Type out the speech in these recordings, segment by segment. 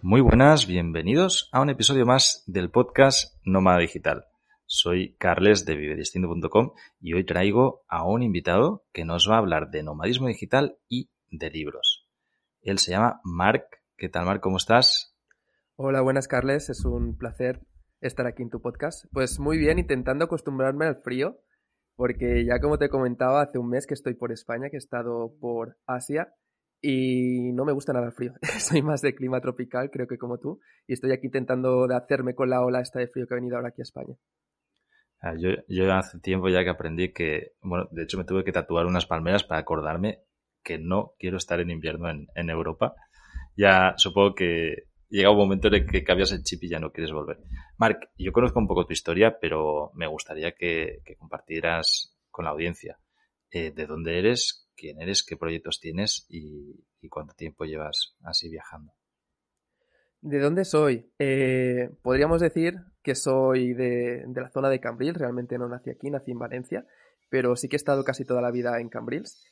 Muy buenas, bienvenidos a un episodio más del podcast Nómada Digital. Soy Carles de vivedistinto.com y hoy traigo a un invitado que nos va a hablar de nomadismo digital y de libros. Él se llama Marc. ¿Qué tal, Marc? ¿Cómo estás? Hola, buenas, Carles. Es un placer estar aquí en tu podcast. Pues muy bien, intentando acostumbrarme al frío, porque ya como te comentaba, hace un mes que estoy por España, que he estado por Asia y no me gusta nada el frío. Soy más de clima tropical, creo que como tú, y estoy aquí intentando de hacerme con la ola esta de frío que ha venido ahora aquí a España. Ah, yo, yo hace tiempo ya que aprendí que, bueno, de hecho me tuve que tatuar unas palmeras para acordarme que no quiero estar en invierno en, en Europa. Ya supongo que llega un momento en el que cambias el chip y ya no quieres volver. Marc, yo conozco un poco tu historia, pero me gustaría que, que compartieras con la audiencia eh, de dónde eres, quién eres, qué proyectos tienes y, cuánto tiempo llevas así viajando. ¿De dónde soy? Eh, podríamos decir que soy de, la zona de Cambrils, realmente no nací aquí, nací en Valencia, pero sí que he estado casi toda la vida en Cambrils.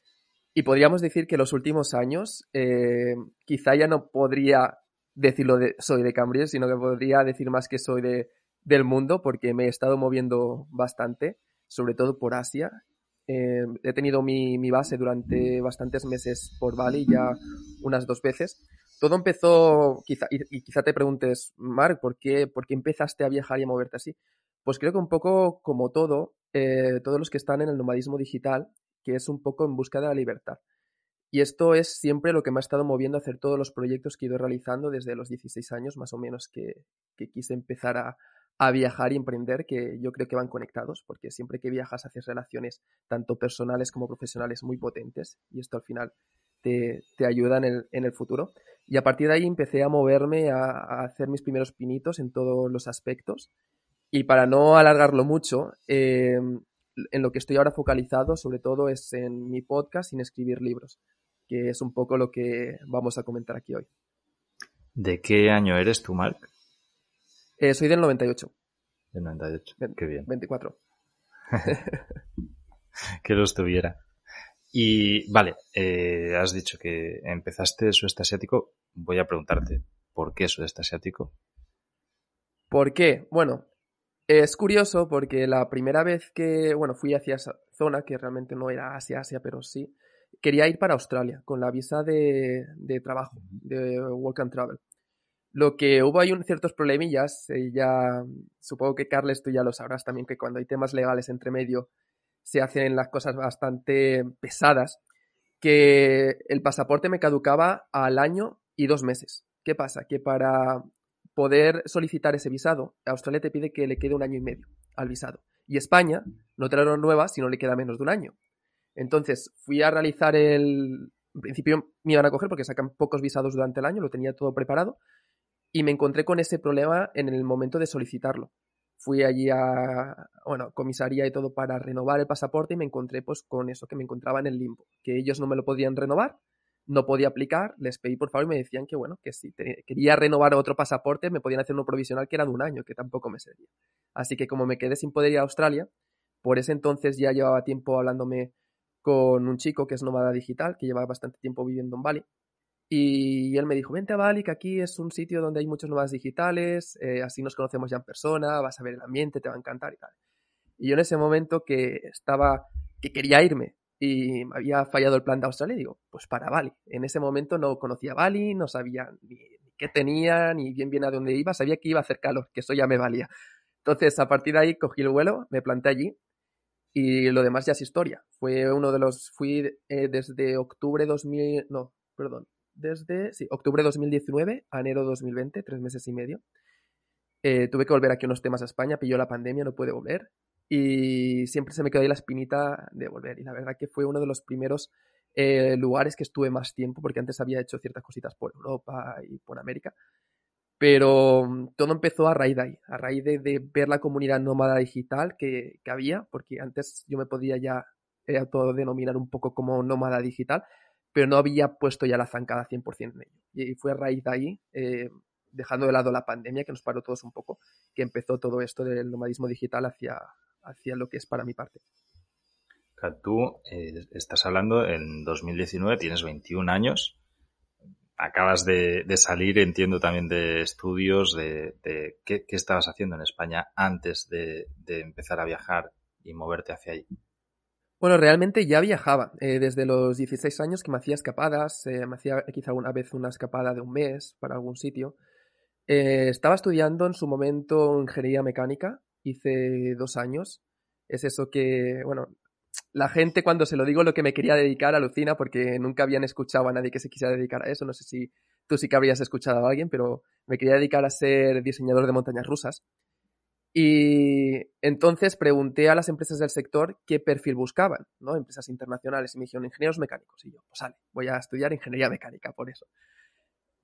Y podríamos decir que los últimos años, eh, quizá ya no podría decirlo de soy de Cambrils, sino que podría decir más que soy de, del mundo, porque me he estado moviendo bastante, sobre todo por Asia, eh, he tenido mi, base durante bastantes meses por Bali, ya unas dos veces. Todo empezó, quizá, y, quizá te preguntes, Mark, ¿por qué, ¿por qué empezaste a viajar y a moverte así? Pues creo que un poco como todo, eh, todos los que están en el nomadismo digital, que es un poco en busca de la libertad. Y esto es siempre lo que me ha estado moviendo a hacer todos los proyectos que he ido realizando desde los 16 años, más o menos, que quise empezar a, a viajar y emprender, que yo creo que van conectados, porque siempre que viajas haces relaciones tanto personales como profesionales muy potentes y esto al final te, ayuda en el, en el, futuro. Y a partir de ahí empecé a moverme, a, hacer mis primeros pinitos en todos los aspectos. Y para no alargarlo mucho, em, en lo que estoy ahora focalizado, sobre todo, es en mi podcast sin escribir libros, que es un poco lo que vamos a comentar aquí hoy. ¿De qué año eres tú, Mark? Eh, soy del 98. Del 98, qué bien. 24. que lo estuviera. Y vale, eh, has dicho que empezaste sudeste asiático. Voy a preguntarte, ¿por qué sudeste asiático? ¿Por qué? Bueno, es curioso porque la primera vez que, bueno, fui hacia esa zona, que realmente no era Asia, Asia, pero sí, quería ir para Australia con la visa de, de trabajo, de Work and Travel. Lo que hubo hay ciertos problemillas, eh, ya supongo que Carles tú ya lo sabrás también que cuando hay temas legales entre medio se hacen las cosas bastante pesadas, que el pasaporte me caducaba al año y dos meses. ¿Qué pasa? Que para poder solicitar ese visado, Australia te pide que le quede un año y medio al visado. Y España no te lo renueva si no le queda menos de un año. Entonces fui a realizar el... En principio me iban a coger porque sacan pocos visados durante el año, lo tenía todo preparado, y me encontré con ese problema en el momento de solicitarlo. Fui allí a, bueno, comisaría y todo para renovar el pasaporte y me encontré pues con eso que me encontraba en el limbo, que ellos no me lo podían renovar, no podía aplicar, les pedí por favor y me decían que bueno, que si quería renovar otro pasaporte me podían hacer uno provisional que era de un año, que tampoco me servía. Así que como me quedé sin poder ir a Australia, por ese entonces ya llevaba tiempo hablándome con un chico que es nómada digital, que lleva bastante tiempo viviendo en Bali, y él me dijo, vente a Bali, que aquí es un sitio donde hay muchos nuevas digitales, eh, así nos conocemos ya en persona, vas a ver el ambiente, te va a encantar y tal. Y yo en ese momento que estaba, que quería irme y me había fallado el plan de Australia, digo, pues para Bali. En ese momento no conocía Bali, no sabía ni, qué tenía, ni bien bien a dónde iba, sabía que iba a hacer calor, que eso ya me valía. Entonces, a partir de ahí cogí el vuelo, me planté allí y lo demás ya es historia. Fue uno de los, fui eh, desde octubre 2000, no, perdón, desde octubre de 2019 a enero de 2020, tres meses y medio. Eh, tuve que volver aquí unos temas a España, pilló la pandemia, no pude volver. Y siempre se me quedó ahí la espinita de volver. Y la verdad que fue uno de los primeros eh, lugares que estuve más tiempo, porque antes había hecho ciertas cositas por Europa y por América. Pero mm, todo empezó a raíz ahí, a raíz de, ver la comunidad nómada digital que, que, había, porque antes yo me podía ya eh, autodenominar un poco como nómada digital, pero no había puesto ya la zancada 100% en ello. Y fue a raíz de ahí, eh, dejando de lado la pandemia, que nos paró todos un poco, que empezó todo esto del nomadismo digital hacia, hacia lo que es para mi parte. Tú eh, estás hablando en 2019, tienes 21 años, acabas de, salir, entiendo también de estudios, de, ¿qué, estabas haciendo en España antes de, empezar a viajar y moverte hacia allí. Bueno, realmente ya viajaba. Eh, desde los 16 años que me hacía escapadas, eh, me hacía quizá alguna vez una escapada de un mes para algún sitio. estaba estudiando en su momento ingeniería mecánica, hice dos años. Es eso que, bueno, la gente cuando se lo digo lo que me quería dedicar alucina porque nunca habían escuchado a nadie que se quisiera dedicar a eso. No sé si tú sí que habrías escuchado a alguien, pero me quería dedicar a ser diseñador de montañas rusas. Y entonces pregunté a las empresas del sector qué perfil buscaban, ¿no? Empresas internacionales y me dijeron ingenieros mecánicos. Y yo, pues sale, voy a estudiar ingeniería mecánica por eso.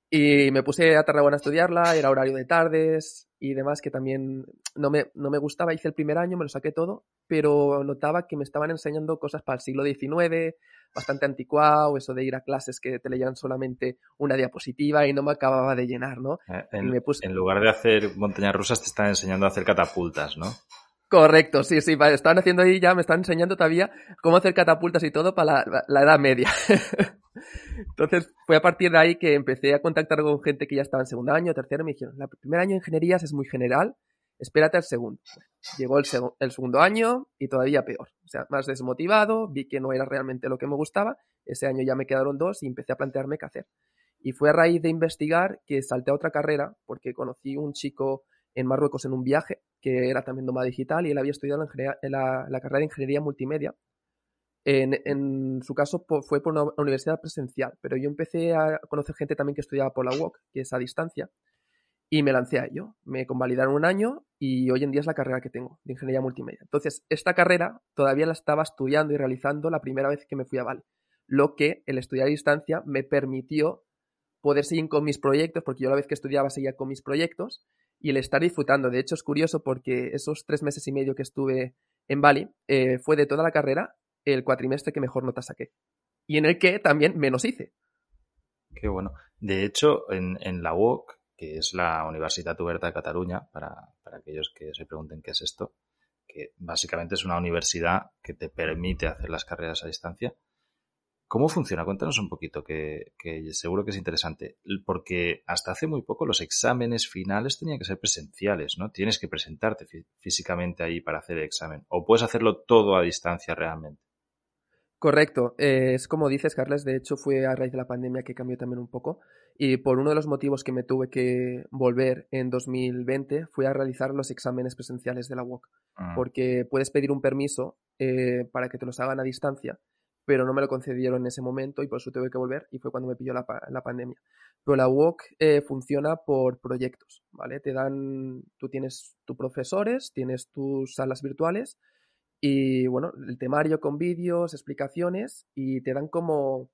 Y me puse a Tarragona a estudiarla, era horario de tardes y demás, que también no me, no me gustaba. Hice el primer año, me lo saqué todo, pero notaba que me estaban enseñando cosas para el siglo XIX, bastante anticuado, eso de ir a clases que te leían solamente una diapositiva y no me acababa de llenar, ¿no? Eh, en, en lugar de hacer montañas rusas, te están enseñando a hacer catapultas, ¿no? Correcto, sí, sí, estaban haciendo ahí ya, me están enseñando todavía cómo hacer catapultas y todo para la, Edad Media. Entonces fue a partir de ahí que empecé a contactar con gente que ya estaba en segundo año, tercero, y me dijeron, el primer año de ingenierías es muy general, espérate al segundo. Llegó el, segundo año y todavía peor, o sea, más desmotivado, vi que no era realmente lo que me gustaba, ese año ya me quedaron dos y empecé a plantearme qué hacer. Y fue a raíz de investigar que salté a otra carrera porque conocí un chico en Marruecos en un viaje, que era también nómada digital, y él había estudiado la, carrera de ingeniería multimedia. En, su caso fue por una universidad presencial, pero yo empecé a conocer gente también que estudiaba por la UOC, que es a distancia, y me lancé a ello. Me convalidaron un año y hoy en día es la carrera que tengo de ingeniería multimedia. Entonces, esta carrera todavía la estaba estudiando y realizando la primera vez que me fui a Bali, lo que el estudiar a distancia me permitió poder seguir con mis proyectos, porque yo la vez que estudiaba seguía con mis proyectos y el estar disfrutando. De hecho, es curioso porque esos tres meses y medio que estuve en Bali eh, fue de toda la carrera el cuatrimestre que mejor nota saqué. Y en el que también menos hice. Qué bueno. De hecho, en, en la UOC, que es la Universidad Oberta de Cataluña, para, para aquellos que se pregunten qué es esto, que básicamente es una universidad que te permite hacer las carreras a distancia, ¿Cómo funciona? Cuéntanos un poquito, que, seguro que es interesante. Porque hasta hace muy poco los exámenes finales tenían que ser presenciales, ¿no? Tienes que presentarte físicamente ahí para hacer el examen. O puedes hacerlo todo a distancia realmente. Correcto. Eh, es como dices, Carles. De hecho, fue a raíz de la pandemia que cambió también un poco. Y por uno de los motivos que me tuve que volver en 2020 fue a realizar los exámenes presenciales de la UOC. Ah. Porque puedes pedir un permiso eh, para que te los hagan a distancia pero no me lo concedieron en ese momento y por eso tuve que volver y fue cuando me pilló la, pandemia. Pero la WOC eh, funciona por proyectos, ¿vale? Te dan, tú tienes tus profesores, tienes tus salas virtuales y, bueno, el temario con vídeos, explicaciones y te dan como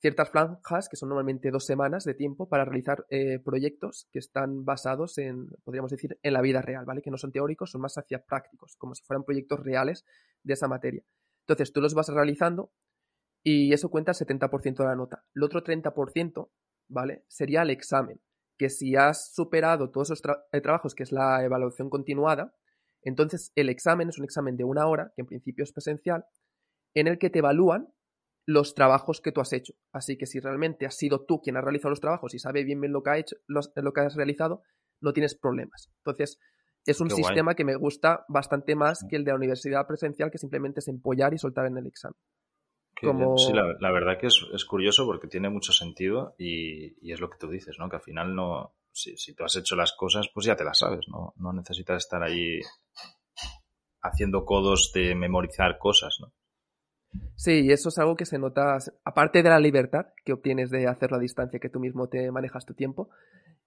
ciertas franjas, que son normalmente dos semanas de tiempo, para realizar eh, proyectos que están basados en, podríamos decir, en la vida real, ¿vale? Que no son teóricos, son más hacia prácticos, como si fueran proyectos reales de esa materia. Entonces tú los vas realizando y eso cuenta el 70% de la nota. El otro 30%, ¿vale? Sería el examen, que si has superado todos esos eh, trabajos, que es la evaluación continuada, entonces el examen es un examen de una hora, que en principio es presencial, en el que te evalúan los trabajos que tú has hecho. Así que si realmente has sido tú quien ha realizado los trabajos y sabe bien bien lo que, ha hecho, lo que has realizado, no tienes problemas. Entonces, es un sistema que me gusta bastante más que el de la universidad presencial, que simplemente es empollar y soltar en el examen. Sí, la, verdad que es, curioso porque tiene mucho sentido y, es lo que tú dices, ¿no? Que al final no, si, tú has hecho las cosas, pues ya te las sabes, ¿no? No necesitas estar ahí haciendo codos de memorizar cosas, ¿no? Sí, y eso es algo que se nota, aparte de la libertad que obtienes de hacerlo a distancia, que tú mismo te manejas tu tiempo,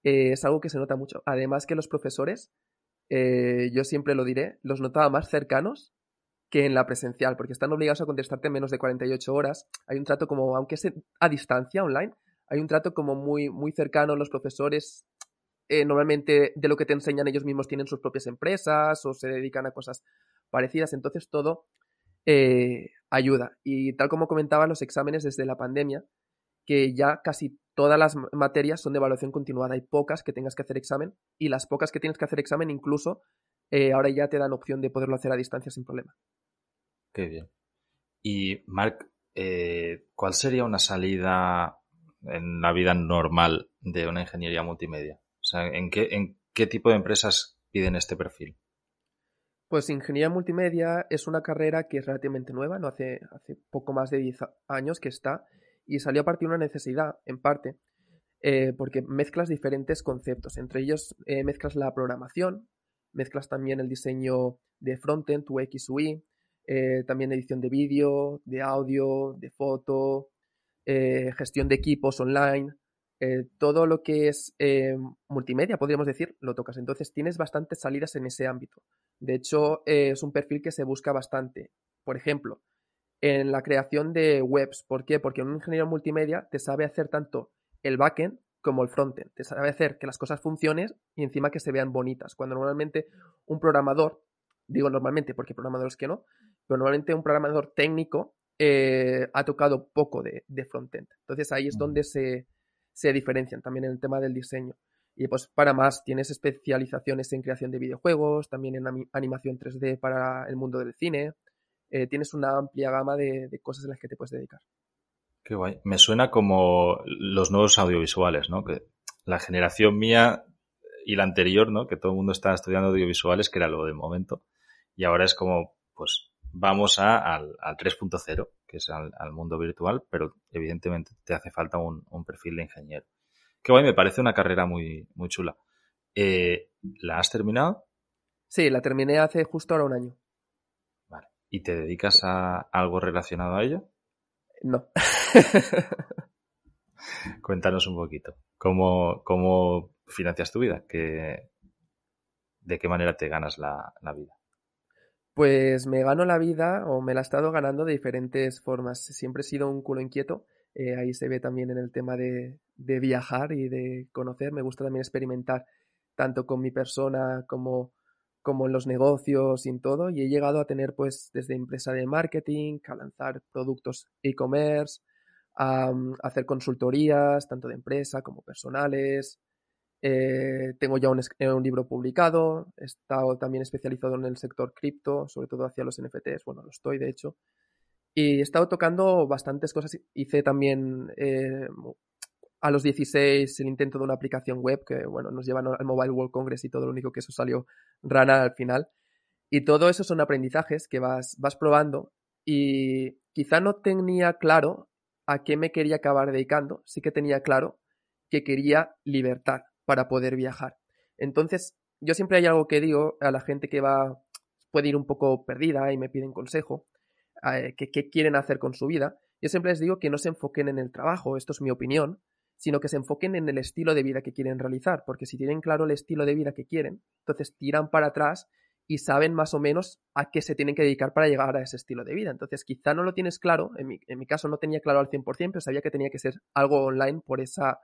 eh, es algo que se nota mucho. Además que los profesores, eh, yo siempre lo diré, los notaba más cercanos que en la presencial, porque están obligados a contestarte en menos de 48 horas. Hay un trato como, aunque sea a distancia online, hay un trato como muy, muy cercano. Los profesores eh, normalmente de lo que te enseñan ellos mismos tienen sus propias empresas o se dedican a cosas parecidas. Entonces todo eh, ayuda. Y tal como comentaba, los exámenes desde la pandemia, que ya casi todas las materias son de evaluación continuada. Hay pocas que tengas que hacer examen y las pocas que tienes que hacer examen incluso eh, ahora ya te dan opción de poderlo hacer a distancia sin problema. Qué bien. Y Marc, ¿cuál sería una salida en la vida normal de una ingeniería multimedia? ¿En qué, en qué tipo de empresas piden este perfil? Pues ingeniería multimedia es una carrera que es relativamente nueva, no hace, hace poco más de 10 años que está, y salió a partir de una necesidad, en parte, eh, porque mezclas diferentes conceptos. Entre ellos eh, mezclas la programación, mezclas también el diseño de frontend, UX, UI, eh, también edición de vídeo, de audio, de foto, gestión de equipos online, eh, todo lo que es eh, multimedia, podríamos decir, lo tocas. Entonces tienes bastantes salidas en ese ámbito. De hecho, eh, es un perfil que se busca bastante. Por ejemplo, en la creación de webs. ¿Por qué? Porque un ingeniero multimedia te sabe hacer tanto el backend como el frontend. Te sabe hacer que las cosas funcionen y encima que se vean bonitas. Cuando normalmente un programador, digo normalmente porque programadores que no, pero normalmente un programador técnico ha tocado poco de, de frontend. Entonces ahí es donde se, se diferencian también en el tema del diseño. Y pues para más, tienes especializaciones en creación de videojuegos, también en animación 3D para el mundo del cine. Eh, tienes una amplia gama de, cosas en las que te puedes dedicar. Qué guay. Me suena como los nuevos audiovisuales, ¿no? Que la generación mía y la anterior, ¿no? Que todo el mundo está estudiando audiovisuales, que era lo de momento. Y ahora es como, pues, vamos a, al, al 3.0 que es al, mundo virtual, pero evidentemente te hace falta un, perfil de ingeniero. Qué guay, me parece una carrera muy, muy chula. Eh, ¿La has terminado? Sí, la terminé hace justo ahora un año. Vale. ¿Y te dedicas a algo relacionado a ello? No. Cuéntanos un poquito. ¿Cómo, cómo financias tu vida? ¿De qué manera te ganas la vida? Pues me gano la vida o me la he estado ganando de diferentes formas. Siempre he sido un culo inquieto. Eh, ahí se ve también en el tema de, de, viajar y de conocer. Me gusta también experimentar tanto con mi persona como, como en los negocios y en todo. Y he llegado a tener pues desde empresa de marketing, a lanzar productos e-commerce, a, mm, hacer consultorías tanto de empresa como personales, eh, tengo ya eh, un, libro publicado, he estado también especializado en el sector cripto, sobre todo hacia los NFTs, bueno, lo estoy de hecho. Y he estado tocando bastantes cosas. Hice también eh, a los 16 el intento de una aplicación web que, bueno, nos llevan al Mobile World Congress y todo lo único que eso salió rana al final. Y todo eso son aprendizajes que vas, vas probando y quizá no tenía claro a qué me quería acabar dedicando, sí que tenía claro que quería libertad para poder viajar. Entonces, yo siempre hay algo que digo a la gente que va, puede ir un poco perdida y me piden consejo, eh, que qué quieren hacer con su vida. Yo siempre les digo que no se enfoquen en el trabajo, esto es mi opinión, sino que se enfoquen en el estilo de vida que quieren realizar, porque si tienen claro el estilo de vida que quieren, entonces tiran para atrás y saben más o menos a qué se tienen que dedicar para llegar a ese estilo de vida. Entonces, quizá no lo tienes claro, en mi, en mi caso no tenía claro al 100%, pero sabía que tenía que ser algo online por esa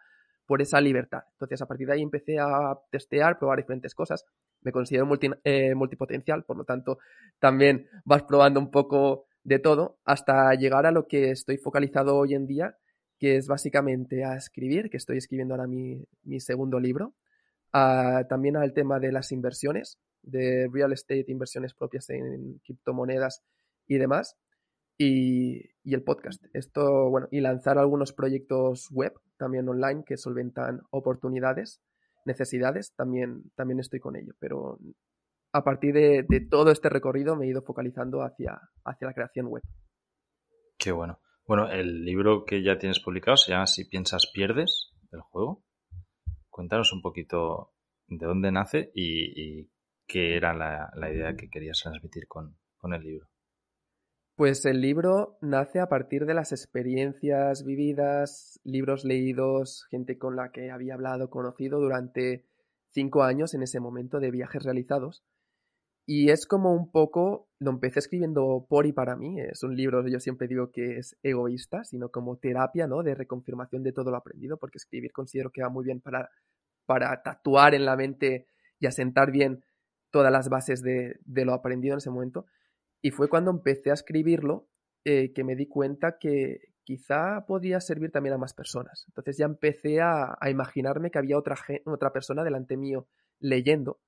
por esa libertad. Entonces, a partir de ahí empecé a testear, probar diferentes cosas. Me considero eh, multipotencial, por lo tanto, también vas probando un poco de todo hasta llegar a lo que estoy focalizado hoy en día, que es básicamente a escribir, que estoy escribiendo ahora mi, segundo libro. también al tema de las inversiones, de real estate, inversiones propias en criptomonedas y demás y, el podcast. Esto, bueno, y lanzar algunos proyectos web también online que solventan oportunidades, necesidades, también, también estoy con ello. Pero a partir de, todo este recorrido me he ido focalizando hacia, hacia la creación web. Qué bueno. Bueno, el libro que ya tienes publicado se llama Si piensas, pierdes, del juego. Cuéntanos un poquito de dónde nace y, qué era la, idea que querías transmitir con el libro. Pues el libro nace a partir de las experiencias vividas, libros leídos, gente con la que había hablado, conocido durante cinco años en ese momento de viajes realizados. Y es como un poco, lo empecé escribiendo por y para mí, es un libro, yo siempre digo que es egoísta, sino como terapia, ¿no? De reconfirmación de todo lo aprendido, porque escribir considero que va muy bien para, para tatuar en la mente y asentar bien todas las bases de, de lo aprendido en ese momento. Y fue cuando empecé a escribirlo eh, que me di cuenta que quizá podía servir también a más personas. Entonces ya empecé a, imaginarme que había otra, otra persona delante mío leyendo.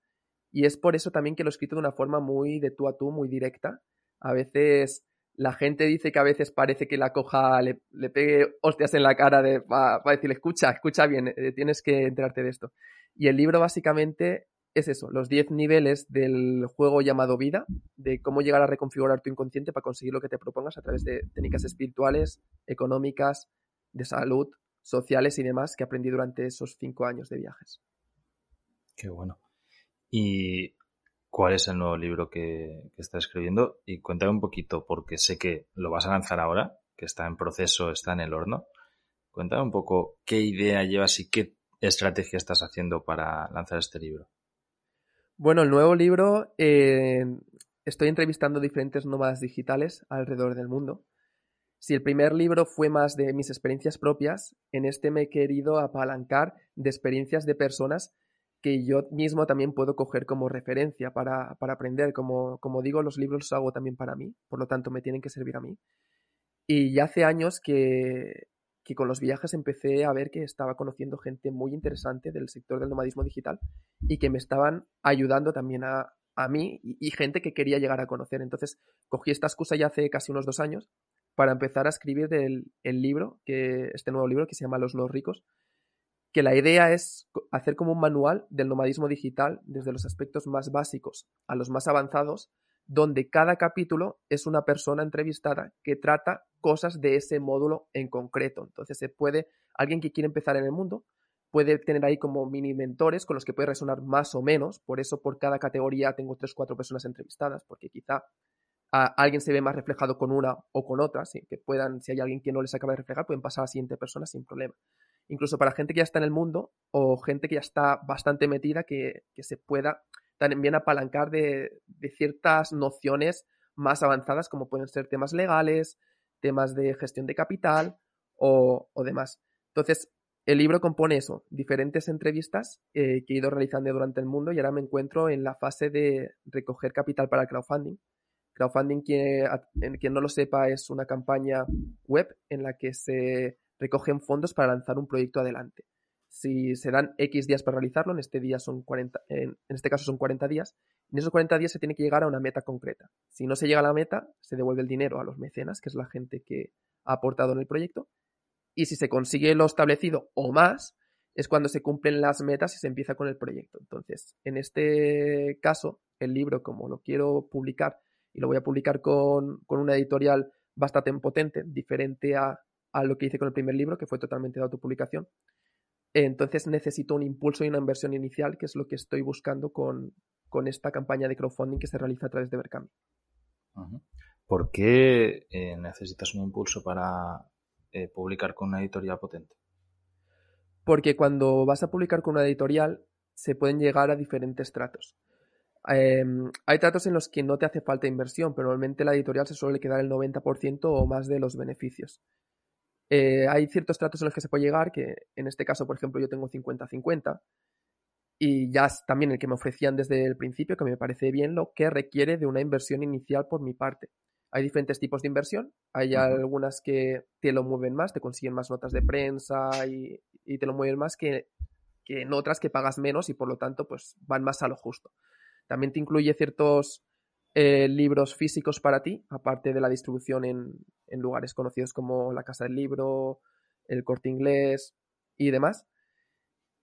Y es por eso también que lo he escrito de una forma muy de tú a tú, muy directa. A veces la gente dice que a veces parece que la coja, le, pegue hostias en la cara de, para decirle, escucha, escucha bien, eh, tienes que enterarte de esto. Y el libro básicamente es eso, los 10 niveles del juego llamado vida, de cómo llegar a reconfigurar tu inconsciente para conseguir lo que te propongas a través de técnicas espirituales, económicas, de salud, sociales y demás que aprendí durante esos cinco años de viajes. Qué bueno. ¿Y cuál es el nuevo libro que, que estás escribiendo? Y cuéntame un poquito, porque sé que lo vas a lanzar ahora, que está en proceso, está en el horno. Cuéntame un poco qué idea llevas y qué estrategia estás haciendo para lanzar este libro. Bueno, el nuevo libro, eh, estoy entrevistando diferentes nómadas digitales alrededor del mundo. Si el primer libro fue más de mis experiencias propias, en este me he querido apalancar de experiencias de personas que yo mismo también puedo coger como referencia para, para aprender. Como, como digo, los libros los hago también para mí, por lo tanto me tienen que servir a mí. Y ya hace años que, que con los viajes empecé a ver que estaba conociendo gente muy interesante del sector del nomadismo digital y que me estaban ayudando también a, a mí y, gente que quería llegar a conocer. Entonces cogí esta excusa ya hace casi unos dos años para empezar a escribir del, el libro, que, este nuevo libro que se llama Los Los Ricos, que la idea es hacer como un manual del nomadismo digital desde los aspectos más básicos a los más avanzados donde cada capítulo es una persona entrevistada que trata cosas de ese módulo en concreto. Entonces se puede, alguien que quiere empezar en el mundo, puede tener ahí como mini mentores con los que puede resonar más o menos. Por eso por cada categoría tengo tres, cuatro personas entrevistadas, porque quizá a alguien se ve más reflejado con una o con otra, que puedan, si hay alguien que no les acaba de reflejar, pueden pasar a la siguiente persona sin problema. Incluso para gente que ya está en el mundo o gente que ya está bastante metida, que, que se pueda también apalancar de, ciertas nociones más avanzadas como pueden ser temas legales, temas de gestión de capital o, demás. Entonces, el libro compone eso, diferentes entrevistas eh, que he ido realizando durante el mundo y ahora me encuentro en la fase de recoger capital para el crowdfunding. Crowdfunding, quien, quien no lo sepa, es una campaña web en la que se recogen fondos para lanzar un proyecto adelante si se dan X días para realizarlo, en este, día son 40, en, este caso son 40 días, en esos 40 días se tiene que llegar a una meta concreta. Si no se llega a la meta, se devuelve el dinero a los mecenas, que es la gente que ha aportado en el proyecto, y si se consigue lo establecido o más, es cuando se cumplen las metas y se empieza con el proyecto. Entonces, en este caso, el libro, como lo quiero publicar, y lo voy a publicar con, con una editorial bastante potente, diferente a, a lo que hice con el primer libro, que fue totalmente de autopublicación, entonces necesito un impulso y una inversión inicial, que es lo que estoy buscando con, esta campaña de crowdfunding que se realiza a través de Berkami. ¿Por qué eh, necesitas un impulso para eh, publicar con una editorial potente? Porque cuando vas a publicar con una editorial se pueden llegar a diferentes tratos. Em, hay tratos en los que no te hace falta inversión, pero normalmente la editorial se suele quedar el 90% o más de los beneficios. Eh, hay ciertos tratos en los que se puede llegar, que en este caso, por ejemplo, yo tengo 50-50, y ya también el que me ofrecían desde el principio, que me parece bien, lo que requiere de una inversión inicial por mi parte. Hay diferentes tipos de inversión, hay algunas que te lo mueven más, te consiguen más notas de prensa y, te lo mueven más que, que en otras que pagas menos y por lo tanto pues van más a lo justo. También te incluye ciertos eh, libros físicos para ti, aparte de la distribución en, lugares conocidos como la Casa del Libro, el Corte Inglés y demás.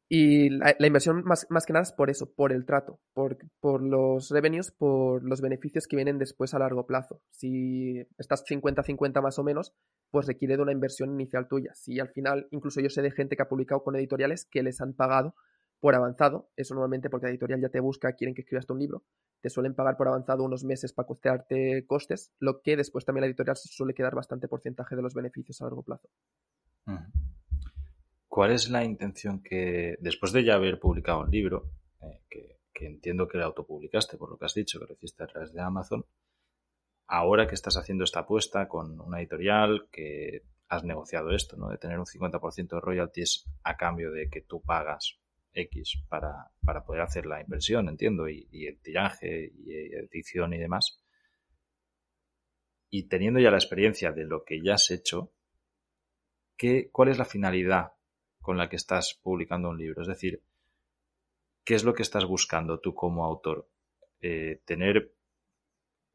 Y la, inversión más, que nada es por eso, por el trato, por, por, los revenues, por los beneficios que vienen después a largo plazo. Si estás 50-50 más o menos, pues requiere de una inversión inicial tuya. Si al final, incluso yo sé de gente que ha publicado con editoriales que les han pagado por avanzado, eso normalmente porque la editorial ya te busca, quieren que escribas un libro, te suelen pagar por avanzado unos meses para costearte costes, lo que después también la editorial suele quedar bastante porcentaje de los beneficios a largo plazo. ¿Cuál es la intención que, después de ya haber publicado un libro, eh, que, entiendo que lo autopublicaste, por lo que has dicho, que lo hiciste a través de Amazon. Ahora que estás haciendo esta apuesta con una editorial, que has negociado esto, ¿no? De tener un 50% de royalties a cambio de que tú pagas X para, para poder hacer la inversión, entiendo, y, el tiraje y edición y demás. Y teniendo ya la experiencia de lo que ya has hecho, ¿qué, ¿cuál es la finalidad con la que estás publicando un libro? Es decir, ¿qué es lo que estás buscando tú como autor? Eh, ¿Tener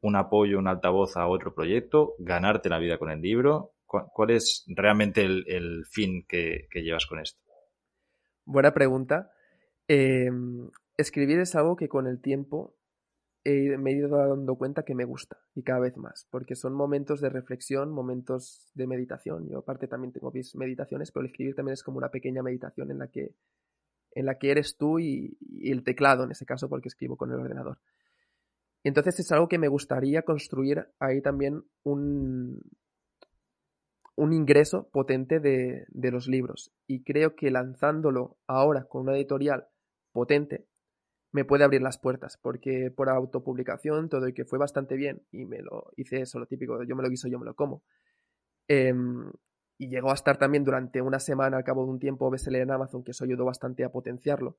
un apoyo, un altavoz a otro proyecto? ¿Ganarte la vida con el libro? ¿Cuál, es realmente el, fin que, llevas con esto? Buena pregunta. Em, escribir es algo que con el tiempo me he ido dando cuenta que me gusta y cada vez más, porque son momentos de reflexión, momentos de meditación. Yo aparte también tengo mis meditaciones, pero el escribir también es como una pequeña meditación en la que, en la que eres tú y, el teclado, en ese caso, porque escribo con el ordenador. entonces es algo que me gustaría construir ahí también un, un ingreso potente de, de los libros. Y creo que lanzándolo ahora con una editorial potente, me puede abrir las puertas, porque por autopublicación todo y que fue bastante bien y me lo hice eso, lo típico, yo me lo guiso, yo me lo como. Em, y llegó a estar también durante una semana al cabo de un tiempo bestseller en Amazon, que eso ayudó bastante a potenciarlo.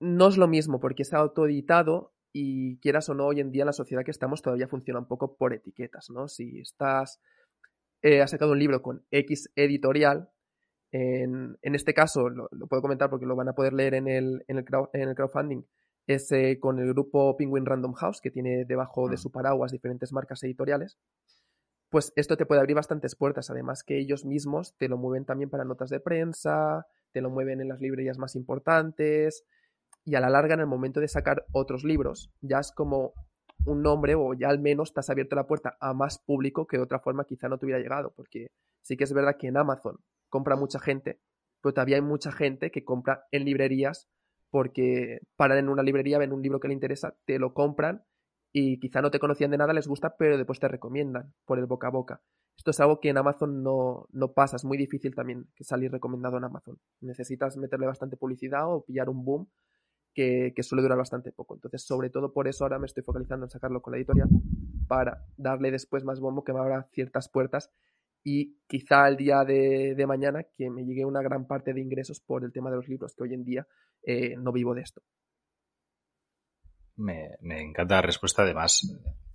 No es lo mismo, porque es autoeditado y quieras o no, hoy en día la sociedad que estamos todavía funciona un poco por etiquetas, ¿no? Si estás, eh, has sacado un libro con X editorial, en, este caso, lo, puedo comentar porque lo van a poder leer en el, en el, en el crowdfunding, es eh, con el grupo Penguin Random House, que tiene debajo de mm. su paraguas diferentes marcas editoriales. Pues esto te puede abrir bastantes puertas, además que ellos mismos te lo mueven también para notas de prensa, te lo mueven en las librerías más importantes, y a la larga, en el momento de sacar otros libros, ya es como un nombre o ya al menos te has abierto la puerta a más público que de otra forma quizá no te hubiera llegado, porque sí que es verdad que en Amazon compra mucha gente, pero todavía hay mucha gente que compra en librerías porque paran en una librería, ven un libro que le interesa, te lo compran y quizá no te conocían de nada, les gusta, pero después te recomiendan por el boca a boca. Esto es algo que en Amazon no, no pasa, es muy difícil también que salir recomendado en Amazon. Necesitas meterle bastante publicidad o pillar un boom que, que, suele durar bastante poco. Entonces, sobre todo por eso ahora me estoy focalizando en sacarlo con la editorial para darle después más bombo que me abra ciertas puertas y quizá el día de, mañana que me llegue una gran parte de ingresos por el tema de los libros, que hoy en día eh, no vivo de esto. Me, encanta la respuesta. Además,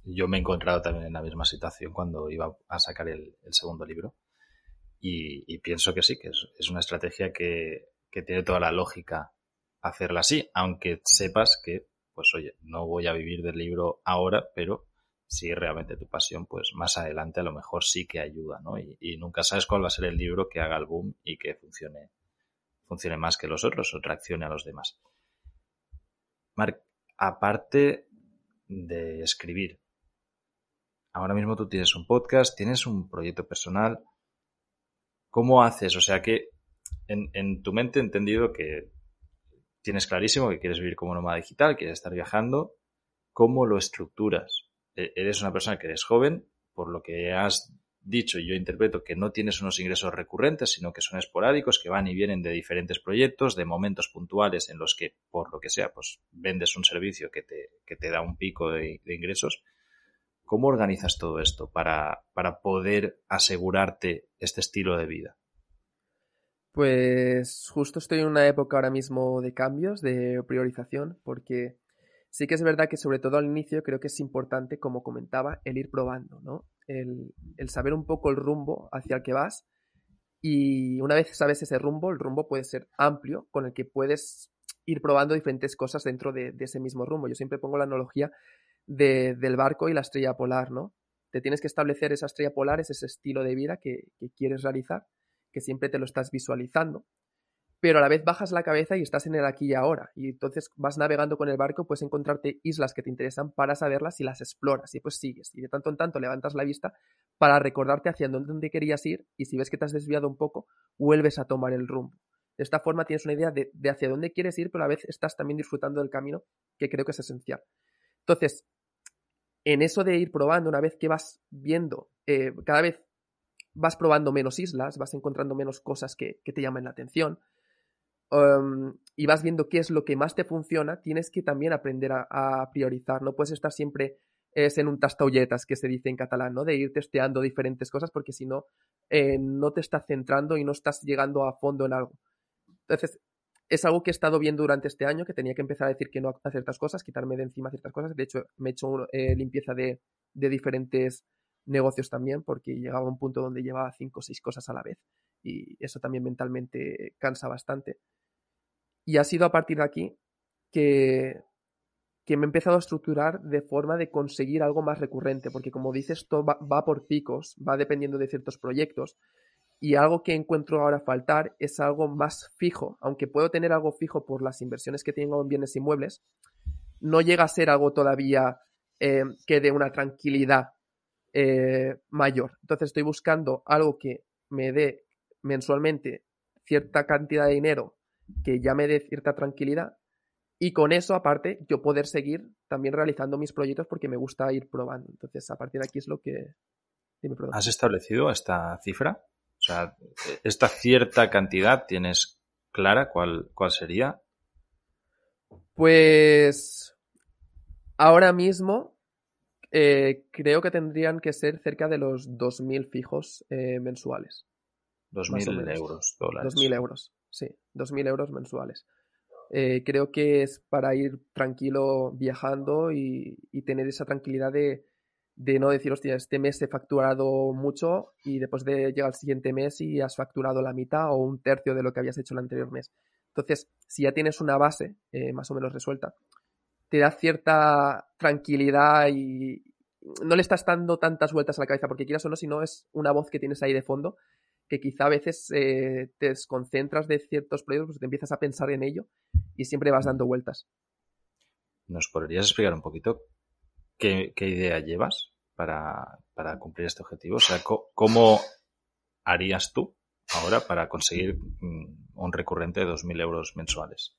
yo me he encontrado también en la misma situación cuando iba a sacar el, segundo libro. Y, pienso que sí, que es, una estrategia que, tiene toda la lógica hacerla así, aunque sepas que, pues oye, no voy a vivir del libro ahora, pero si realmente tu pasión, pues más adelante a lo mejor sí que ayuda, ¿no? Y, nunca sabes cuál va a ser el libro que haga el boom y que funcione, funcione más que los otros o traccione a los demás. Marc, aparte de escribir, ahora mismo tú tienes un podcast, tienes un proyecto personal. ¿Cómo haces? O sea que en, en tu mente he entendido que tienes clarísimo que quieres vivir como nómada digital, quieres estar viajando. ¿Cómo lo estructuras? E-, eres una persona que eres joven, por lo que has dicho, yo interpreto que no tienes unos ingresos recurrentes, sino que son esporádicos, que van y vienen de diferentes proyectos, de momentos puntuales en los que, por lo que sea, pues vendes un servicio que te, que te da un pico de, ingresos. ¿Cómo organizas todo esto para, para poder asegurarte este estilo de vida? Pues justo estoy en una época ahora mismo de cambios, de priorización, porque Sí que es verdad que sobre todo al inicio creo que es importante, como comentaba, el ir probando, ¿no? El, saber un poco el rumbo hacia el que vas y una vez sabes ese rumbo, el rumbo puede ser amplio con el que puedes ir probando diferentes cosas dentro de, ese mismo rumbo. Yo siempre pongo la analogía del barco y la estrella polar, ¿no? Te tienes que establecer esa estrella polar, es ese estilo de vida que quieres realizar, que siempre te lo estás visualizando pero a la vez bajas la cabeza y estás en el aquí y ahora. Y entonces vas navegando con el barco, puedes encontrarte islas que te interesan para saberlas y las exploras y pues sigues. Y de tanto en tanto levantas la vista para recordarte hacia dónde querías ir y si ves que te has desviado un poco, vuelves a tomar el rumbo. De esta forma tienes una idea de, hacia dónde quieres ir, pero a la vez estás también disfrutando del camino, que creo que es esencial. Entonces, en eso de ir probando, una vez que vas viendo, eh, cada vez vas probando menos islas, vas encontrando menos cosas que, te llamen la atención, em, y vas viendo qué es lo que más te funciona, tienes que también aprender a, priorizar. No puedes estar siempre es en un tastaulletas que se dice en catalán, ¿no? De ir testeando diferentes cosas porque si no, eh, no te estás centrando y no estás llegando a fondo en algo. Entonces, es algo que he estado viendo durante este año, que tenía que empezar a decir que no a ciertas cosas, quitarme de encima ciertas cosas. De hecho, me he hecho eh, limpieza de, diferentes negocios también, porque llegaba a un punto donde llevaba cinco o seis cosas a la vez. Y eso también mentalmente cansa bastante. Y ha sido a partir de aquí que, que me he empezado a estructurar de forma de conseguir algo más recurrente, porque como dices, todo va, por picos, va dependiendo de ciertos proyectos. Y algo que encuentro ahora faltar es algo más fijo, aunque puedo tener algo fijo por las inversiones que tengo en bienes inmuebles, no llega a ser algo todavía eh, que dé una tranquilidad eh, mayor. Entonces estoy buscando algo que me dé mensualmente cierta cantidad de dinero que ya me dé cierta tranquilidad y con eso, aparte, yo poder seguir también realizando mis proyectos porque me gusta ir probando. Entonces, a partir de aquí es lo que... ¿Has establecido esta cifra? O sea, esta cierta cantidad, ¿tienes clara cuál, cuál sería? Pues ahora mismo eh, creo que tendrían que ser cerca de los 2.000 fijos eh, mensuales. 2.000 euros, dólares. 2.000 euros, sí, 2.000 euros mensuales. Eh, creo que es para ir tranquilo viajando y, tener esa tranquilidad de, no decir, hostia, este mes he facturado mucho y después de llegar al siguiente mes y has facturado la mitad o un tercio de lo que habías hecho el anterior mes. Entonces, si ya tienes una base eh, más o menos resuelta, te da cierta tranquilidad y no le estás dando tantas vueltas a la cabeza porque quieras o no, si no es una voz que tienes ahí de fondo que quizá a veces eh, te desconcentras de ciertos proyectos, pues te empiezas a pensar en ello y siempre vas dando vueltas. ¿Nos podrías explicar un poquito qué, idea llevas para, cumplir este objetivo? O sea, ¿cómo harías tú ahora para conseguir mm, un recurrente de 2.000 euros mensuales?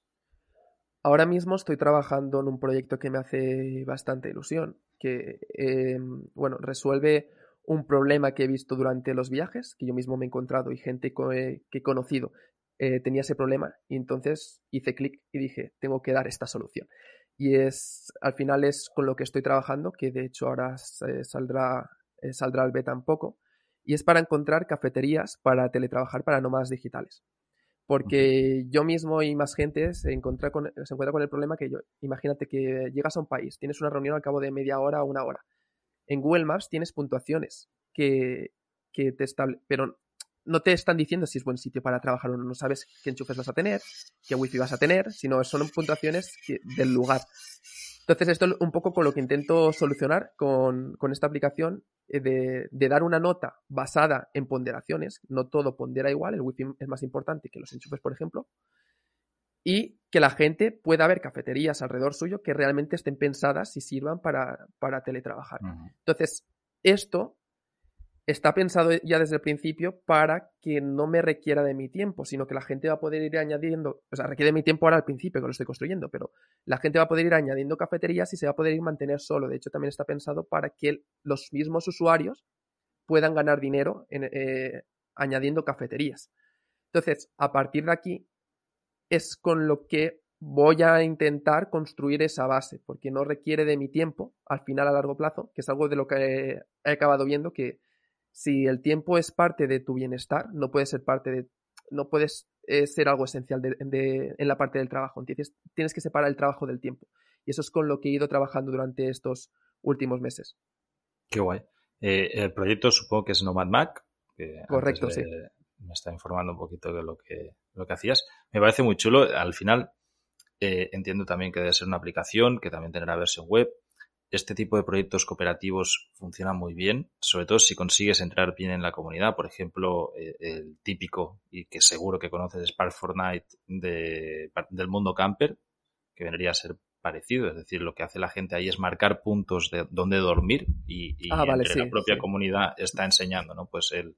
Ahora mismo estoy trabajando en un proyecto que me hace bastante ilusión, que, eh, bueno, resuelve un problema que he visto durante los viajes, que yo mismo me he encontrado y gente eh, que he conocido eh, tenía ese problema y entonces hice clic y dije, tengo que dar esta solución. Y es, al final es con lo que estoy trabajando, que de hecho ahora saldrá, eh, saldrá el beta un poco, y es para encontrar cafeterías para teletrabajar para nómadas digitales. Porque yo mismo y más gente se encuentra, con, se encuentra con el problema que yo, imagínate que llegas a un país, tienes una reunión al cabo de media hora o una hora en Google Maps tienes puntuaciones que, te estable pero no te están diciendo si es buen sitio para trabajar o no. No sabes qué enchufes vas a tener, qué wifi vas a tener, sino son puntuaciones del lugar. Entonces, esto es un poco con lo que intento solucionar con, esta aplicación, de, de, dar una nota basada en ponderaciones. No todo pondera igual, el wifi es más importante que los enchufes, por ejemplo y que la gente pueda ver cafeterías alrededor suyo que realmente estén pensadas y sirvan para, teletrabajar. Entonces, esto está pensado ya desde el principio para que no me requiera de mi tiempo, sino que la gente va a poder ir añadiendo, o sea, requiere mi tiempo ahora al principio que lo estoy construyendo, pero la gente va a poder ir añadiendo cafeterías y se va a poder ir mantener solo. De hecho, también está pensado para que los mismos usuarios puedan ganar dinero eh, añadiendo cafeterías. Entonces, a partir de aquí, es con lo que voy a intentar construir esa base, porque no requiere de mi tiempo al final a largo plazo, que es algo de lo que he, acabado viendo que si el tiempo es parte de tu bienestar, no puede ser parte de, no puedes eh, ser algo esencial en la parte del trabajo. Entonces tienes que separar el trabajo del tiempo. Y eso es con lo que he ido trabajando durante estos últimos meses. Qué guay. Eh, el proyecto supongo que es Nomad Mac. Correcto, sí me está informando un poquito de lo que, lo que hacías. Me parece muy chulo. Al final, eh, entiendo también que debe ser una aplicación, que también tendrá versión web. Este tipo de proyectos cooperativos funcionan muy bien, sobre todo si consigues entrar bien en la comunidad. Por ejemplo, eh, el típico y que seguro que conoces es Park Fortnite de, del mundo camper, que vendría a ser parecido. Es decir, lo que hace la gente ahí es marcar puntos de dónde dormir y, ah, la propia comunidad está enseñando, ¿no? Pues el,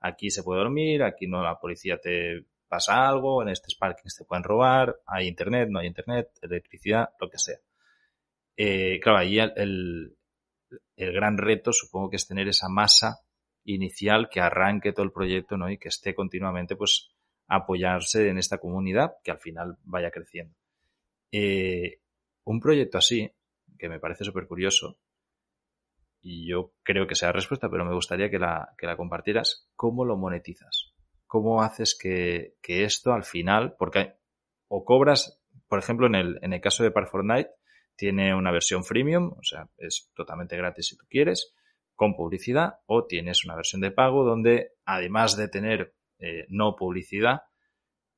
aquí se puede dormir, aquí no la policía te pasa algo, en este parking te pueden robar, hay internet, no hay internet, electricidad, lo que sea. Eh, claro, ahí el, el, gran reto supongo que es tener esa masa inicial que arranque todo el proyecto ¿no? y que esté continuamente pues apoyarse en esta comunidad que al final vaya creciendo. Eh, un proyecto así, que me parece súper curioso, y yo creo que sea respuesta, pero me gustaría que la, que la compartieras, ¿cómo lo monetizas? ¿Cómo haces que, que esto al final, porque o cobras, por ejemplo, en el, en el caso de Par Fortnite, tiene una versión freemium, o sea, es totalmente gratis si tú quieres, con publicidad, o tienes una versión de pago donde, además de tener eh, no publicidad,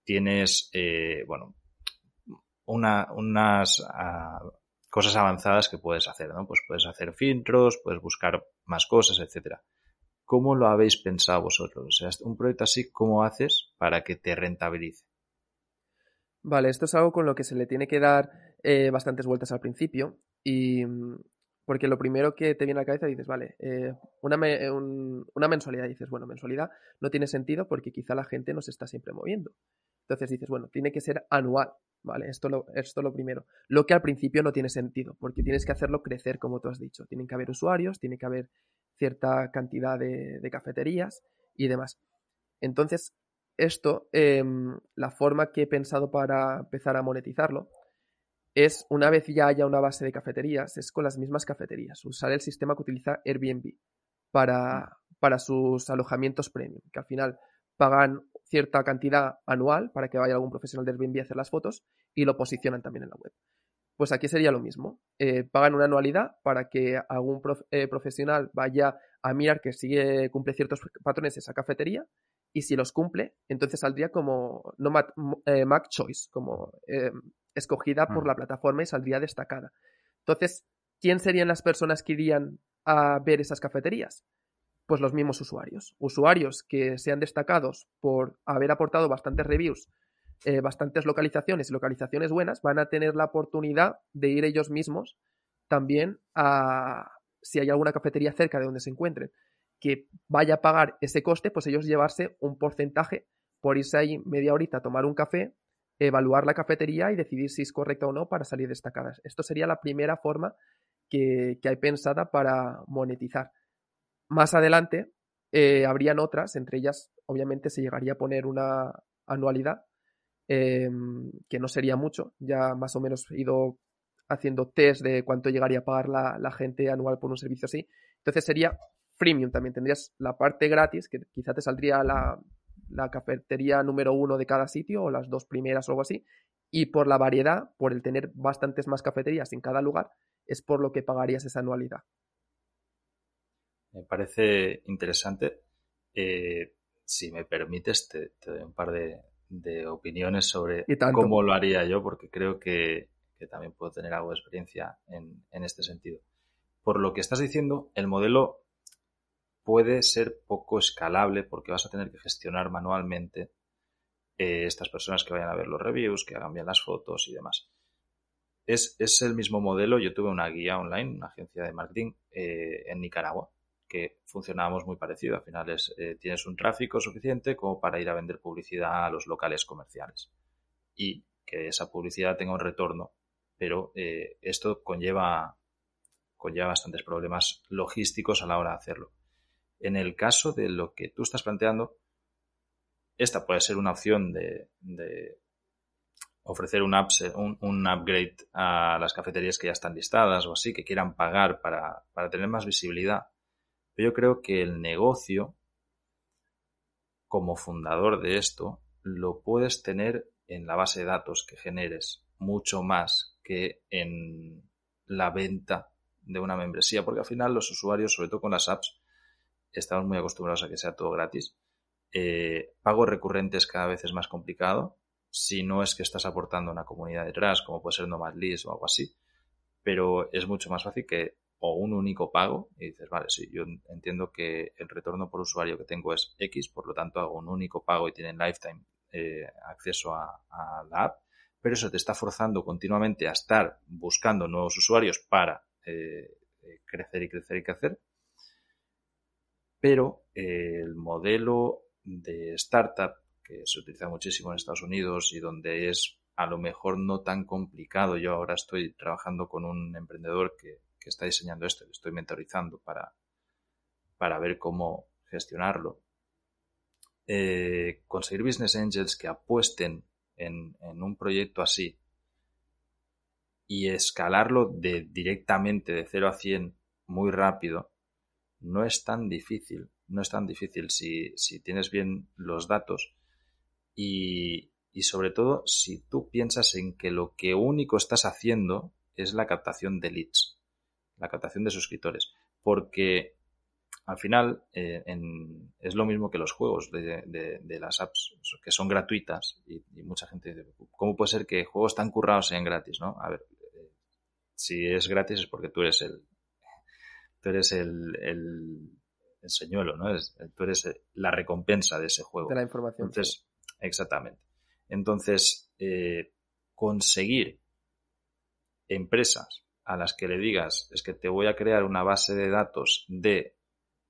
tienes, eh, bueno, una, unas ah, cosas avanzadas que puedes hacer, ¿no? Pues puedes hacer filtros, puedes buscar más cosas, etcétera. ¿Cómo lo habéis pensado vosotros? O sea, un proyecto así, ¿cómo haces para que te rentabilice? Vale, esto es algo con lo que se le tiene que dar eh, bastantes vueltas al principio y porque lo primero que te viene a la cabeza dices, vale, eh, una, una mensualidad, dices, bueno, mensualidad no tiene sentido porque quizá la gente no se está siempre moviendo. Entonces dices, bueno, tiene que ser anual, ¿vale? Esto lo, esto lo primero. Lo que al principio no tiene sentido, porque tienes que hacerlo crecer, como tú has dicho. Tienen que haber usuarios, tiene que haber cierta cantidad de, cafeterías y demás. Entonces, esto, em, la forma que he pensado para empezar a monetizarlo es, una vez ya haya una base de cafeterías, es con las mismas cafeterías, usar el sistema que utiliza Airbnb para, para sus alojamientos premium, que al final pagan cierta cantidad anual para que vaya algún profesional de Airbnb a hacer las fotos y lo posicionan también en la web. Pues aquí sería lo mismo. Eh, pagan una anualidad para que algún eh, profesional vaya a mirar que sigue, cumple ciertos patrones esa cafetería y si los cumple, entonces saldría como no eh, Mac Choice, como escogida por mm. la plataforma y saldría destacada. Entonces, ¿quién serían las personas que irían a ver esas cafeterías? Pues los mismos usuarios. Usuarios que sean destacados por haber aportado bastantes reviews, eh, bastantes localizaciones y localizaciones buenas, van a tener la oportunidad de ir ellos mismos también a, si hay alguna cafetería cerca de donde se encuentren, que vaya a pagar ese coste, pues ellos llevarse un porcentaje por irse ahí media horita a tomar un café evaluar la cafetería y decidir si es correcta o no para salir destacadas. Esto sería la primera forma que, hay pensada para monetizar. Más adelante eh, habrían otras, entre ellas obviamente se llegaría a poner una anualidad, em, que no sería mucho, ya más o menos he ido haciendo test de cuánto llegaría a pagar la, la gente anual por un servicio así. Entonces sería freemium también, tendrías la parte gratis, que quizá te saldría la la cafetería número uno de cada sitio o las dos primeras o algo así. Y por la variedad, por el tener bastantes más cafeterías en cada lugar, es por lo que pagarías esa anualidad. Me parece interesante. Eh, si me permites, te, doy un par de, opiniones sobre cómo lo haría yo, porque creo que, también puedo tener algo de experiencia en, en este sentido. Por lo que estás diciendo, el modelo puede ser poco escalable porque vas a tener que gestionar manualmente eh, estas personas que vayan a ver los reviews, que hagan bien las fotos y demás. Es, el mismo modelo. Yo tuve una guía online, una agencia de marketing eh, en Nicaragua, que funcionábamos muy parecido. Al final es, eh, tienes un tráfico suficiente como para ir a vender publicidad a los locales comerciales y que esa publicidad tenga un retorno. Pero esto conlleva, conlleva bastantes problemas logísticos a la hora de hacerlo. En el caso de lo que tú estás planteando, esta puede ser una opción de, ofrecer un, un, upgrade a las cafeterías que ya están listadas o así, que quieran pagar para, para tener más visibilidad. Pero yo creo que el negocio, como fundador de esto, lo puedes tener en la base de datos que generes mucho más que en la venta de una membresía, porque al final los usuarios, sobre todo con las apps, estamos muy acostumbrados a que sea todo gratis. Eh, pago recurrente es cada vez es más complicado, si no es que estás aportando una comunidad detrás, como puede ser Nomadlist o algo así, pero es mucho más fácil que o un único pago y dices, vale, sí, yo entiendo que el retorno por usuario que tengo es X, por lo tanto hago un único pago y tienen lifetime eh, acceso a, la app, pero eso te está forzando continuamente a estar buscando nuevos usuarios para eh, crecer y crecer y crecer pero eh, el modelo de startup que se utiliza muchísimo en Estados Unidos y donde es a lo mejor no tan complicado. Yo ahora estoy trabajando con un emprendedor que, está diseñando esto, que estoy mentorizando para, para ver cómo gestionarlo. eh, conseguir business angels que apuesten en, un proyecto así y escalarlo directamente de 0 a 100 muy rápido, no es tan difícil. No es tan difícil si, tienes bien los datos y, y sobre todo si tú piensas en que lo que único estás haciendo es la captación de leads, la captación de suscriptores. Porque al final eh, es lo mismo que los juegos de, las apps, que son gratuitas y, mucha gente dice, ¿cómo puede ser que juegos tan currados sean gratis? ¿no? A ver, eh, si es gratis es porque tú eres el tú eres el, el, señuelo, ¿no? tú eres la recompensa de ese juego. De la información. Entonces, exactamente. Entonces, eh, conseguir empresas a las que le digas es que te voy a crear una base de datos de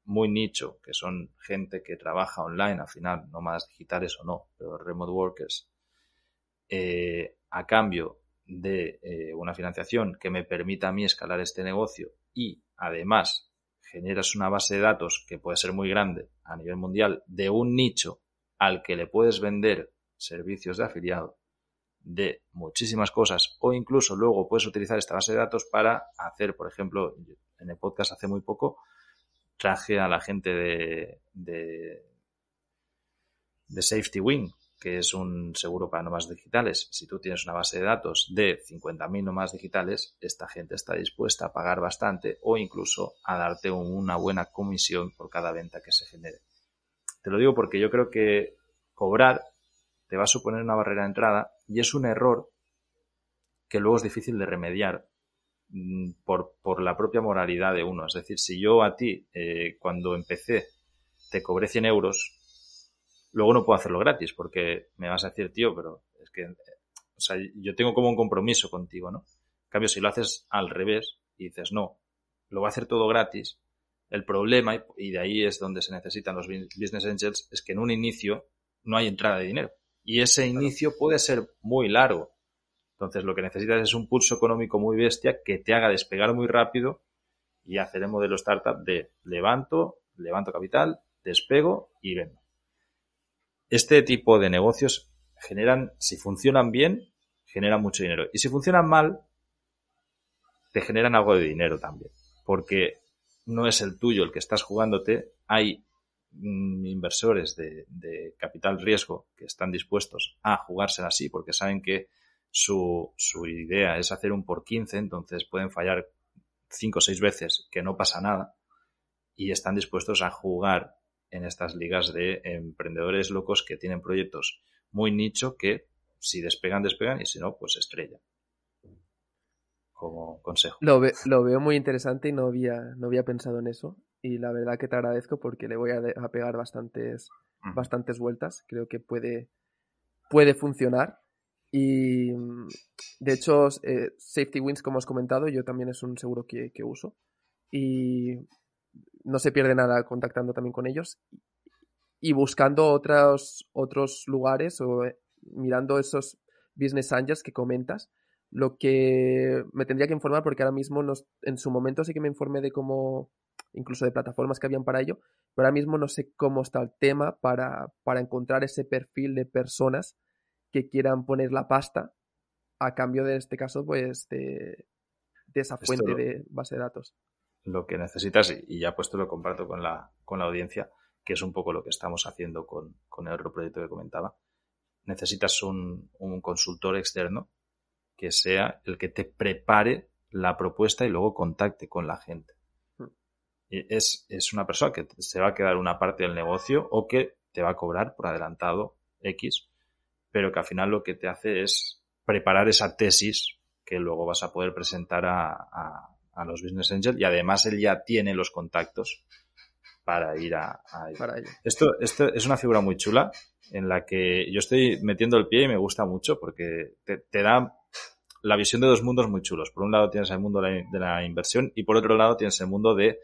muy nicho, que son gente que trabaja online al final, no más digitales o no, pero remote workers, eh, a cambio de eh, una financiación que me permita a mí escalar este negocio y además generas una base de datos que puede ser muy grande a nivel mundial de un nicho al que le puedes vender servicios de afiliado de muchísimas cosas o incluso luego puedes utilizar esta base de datos para hacer, por ejemplo, en el podcast hace muy poco, traje a la gente de, de, Safety Wing, que es un seguro para nómadas digitales. Si tú tienes una base de datos de 50.000 nómadas digitales, esta gente está dispuesta a pagar bastante o incluso a darte una buena comisión por cada venta que se genere. Te lo digo porque yo creo que cobrar te va a suponer una barrera de entrada y es un error que luego es difícil de remediar Mm, por, por, la propia moralidad de uno. Es decir, si yo a ti, eh, cuando empecé, te cobré 100 euros, luego no puedo hacerlo gratis porque me vas a decir, tío, pero es que, o sea, yo tengo como un compromiso contigo, ¿no? En cambio, si lo haces al revés y dices, no, lo voy a hacer todo gratis, el problema, y de ahí es donde se necesitan los business angels, es que en un inicio no hay entrada de dinero. Y ese inicio puede ser muy largo. Entonces lo que necesitas es un pulso económico muy bestia que te haga despegar muy rápido y hacer el modelo startup de levanto, levanto capital, despego y vendo. Este tipo de negocios generan, si funcionan bien, generan mucho dinero. Y si funcionan mal, te generan algo de dinero también. Porque no es el tuyo el que estás jugándote. Hay mm, inversores de, capital riesgo que están dispuestos a jugársela así porque saben que su, su idea es hacer un por 15, entonces pueden fallar 5 o 6 veces que no pasa nada y están dispuestos a jugar en estas ligas de emprendedores locos que tienen proyectos muy nicho que si despegan, despegan y si no, pues estrella. Como consejo. Lo, lo veo muy interesante y no había, no había pensado en eso. Y la verdad que te agradezco porque le voy a, a pegar bastantes, bastantes vueltas. Creo que puede, puede funcionar. Y de hecho, eh, Safety Wins, como has comentado, yo también es un seguro que, uso. Y no se pierde nada contactando también con ellos. Y buscando otros, otros lugares o eh, mirando esos business angels que comentas, lo que me tendría que informar, porque ahora mismo en su momento sí que me informé de cómo, incluso de plataformas que habían para ello, pero ahora mismo no sé cómo está el tema para, para encontrar ese perfil de personas que quieran poner la pasta a cambio de este caso, pues de, esa fuente de base de datos. Lo que necesitas, y ya puesto lo comparto con la, con la audiencia, que es un poco lo que estamos haciendo con, el otro proyecto que comentaba, necesitas un, consultor externo que sea el que te prepare la propuesta y luego contacte con la gente. Hmm. es, es, una persona que se va a quedar una parte del negocio o que te va a cobrar por adelantado X pero que al final lo que te hace es preparar esa tesis que luego vas a poder presentar a, los Business Angels y además él ya tiene los contactos para ir a, ello. Esto, esto es una figura muy chula en la que yo estoy metiendo el pie y me gusta mucho porque te, da la visión de dos mundos muy chulos. Por un lado tienes el mundo de la inversión y por otro lado tienes el mundo de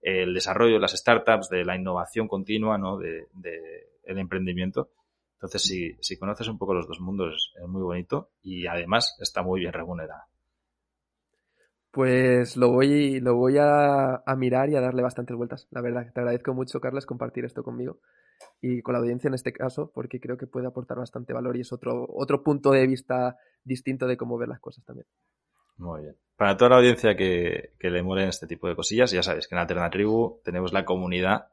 el desarrollo de las startups, de la innovación continua, ¿no? de, de el emprendimiento. Entonces, si, si conoces un poco los dos mundos, es muy bonito y además está muy bien remunerado. Pues lo voy, lo voy a, mirar y a darle bastantes vueltas. La verdad, te agradezco mucho, Carlos, compartir esto conmigo. y con la audiencia en este caso, porque creo que puede aportar bastante valor y es otro, otro punto de vista distinto de cómo ver las cosas también. Muy bien. Para toda la audiencia que, que le molen este tipo de cosillas, ya sabéis que en Alternatribu tenemos la comunidad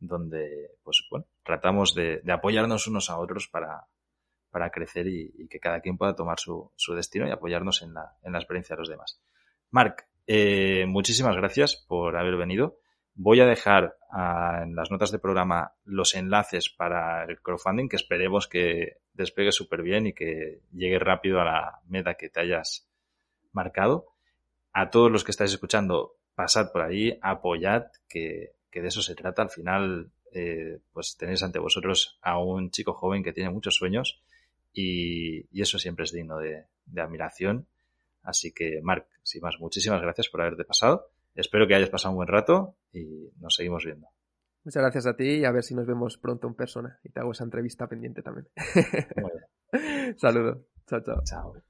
donde, pues bueno, tratamos de, apoyarnos unos a otros para, para crecer y, que cada quien pueda tomar su, su destino y apoyarnos en la, en la experiencia de los demás. Marc, eh, muchísimas gracias por haber venido. Voy a dejar ah, en las notas de programa los enlaces para el crowdfunding, que esperemos que despegue súper bien y que llegue rápido a la meta que te hayas marcado. A todos los que estáis escuchando, pasad por ahí, apoyad, que, de eso se trata. Al final, eh, pues tenéis ante vosotros a un chico joven que tiene muchos sueños y, eso siempre es digno de admiración. Así que, Marc, sin más, muchísimas gracias por haberte pasado Espero que hayas pasado un buen rato y nos seguimos viendo. Muchas gracias a ti y a ver si nos vemos pronto en persona y te hago esa entrevista pendiente también. Saludos. Chao, chao. Chao.